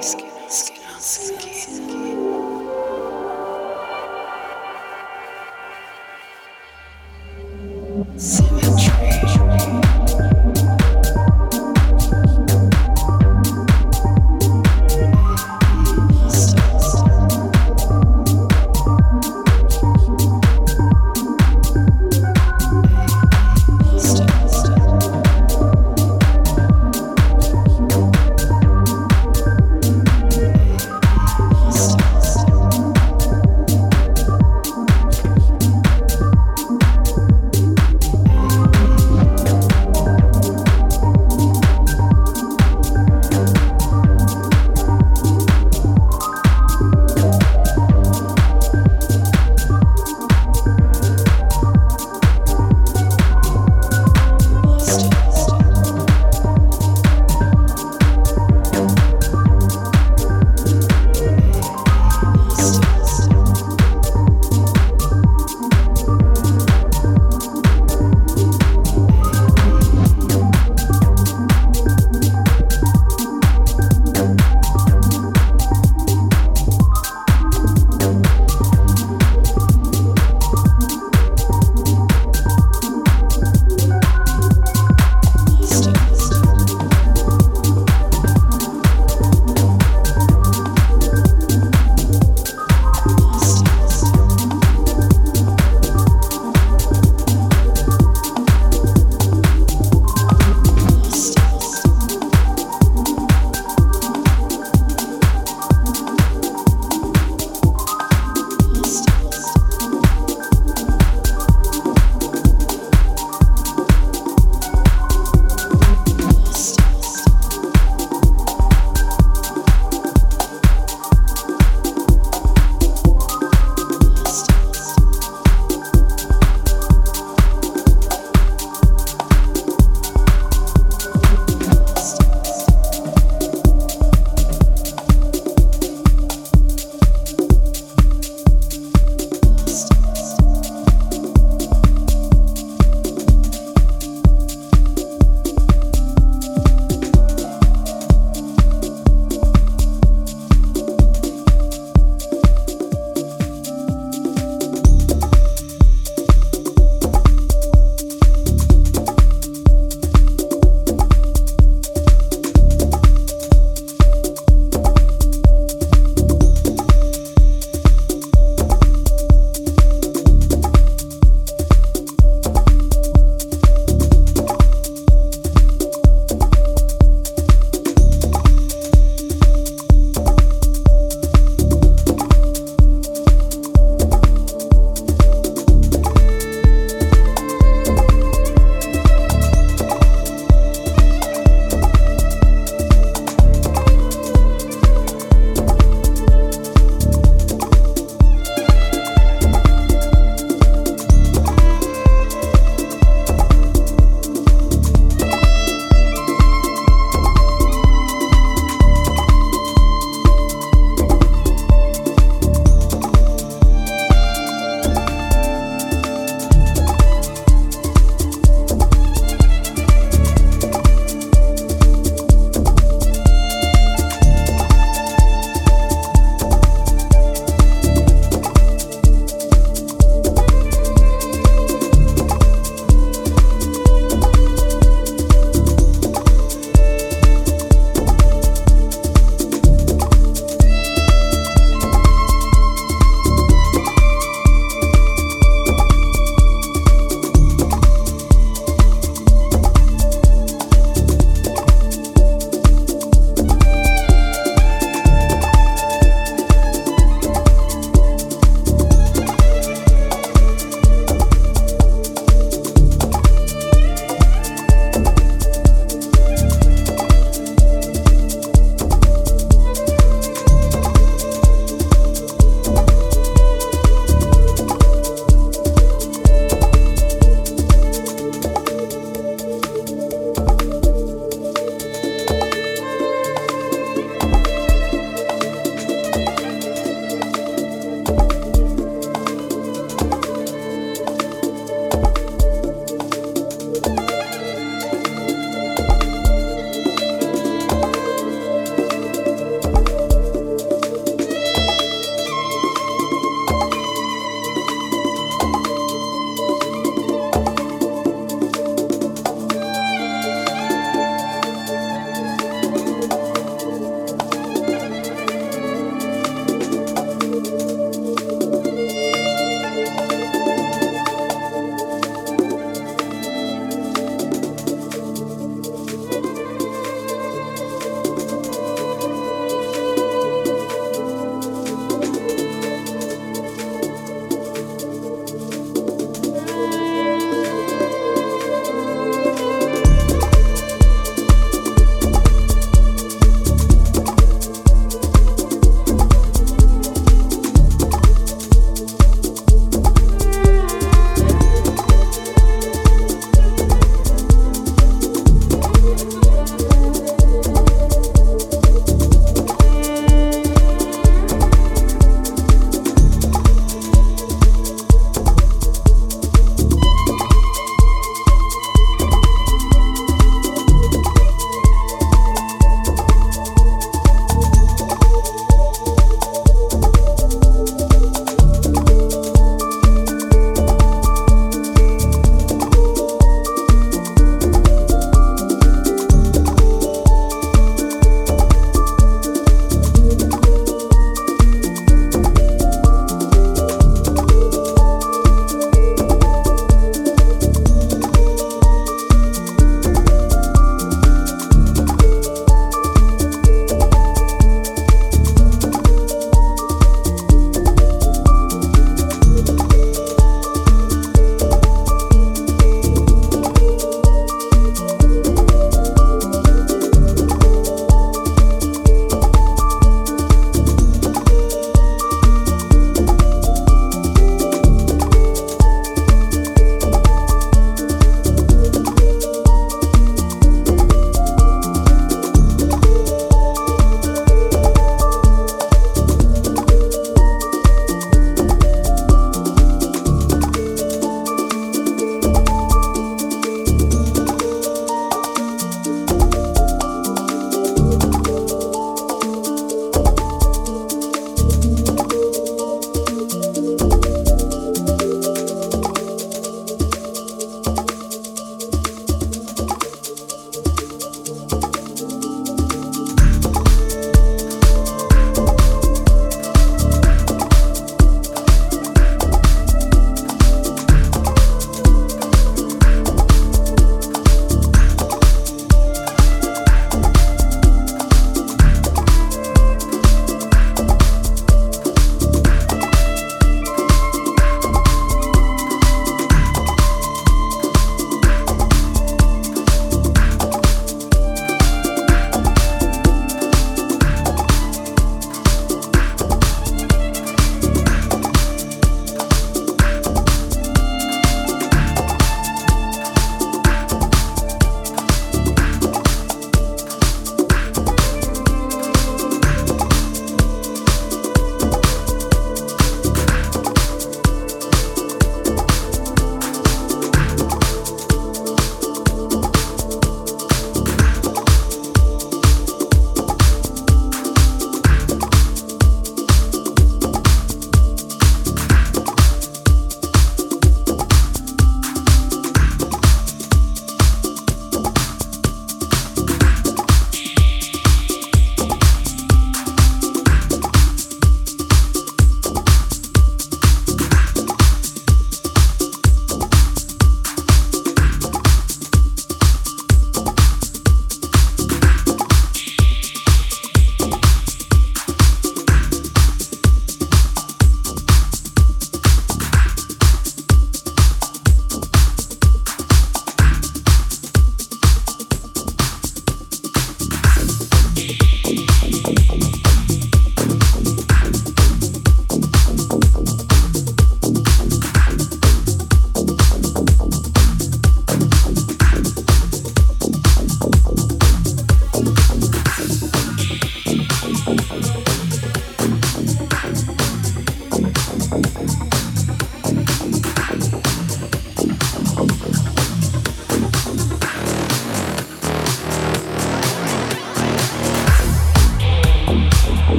Skin on skin on skin.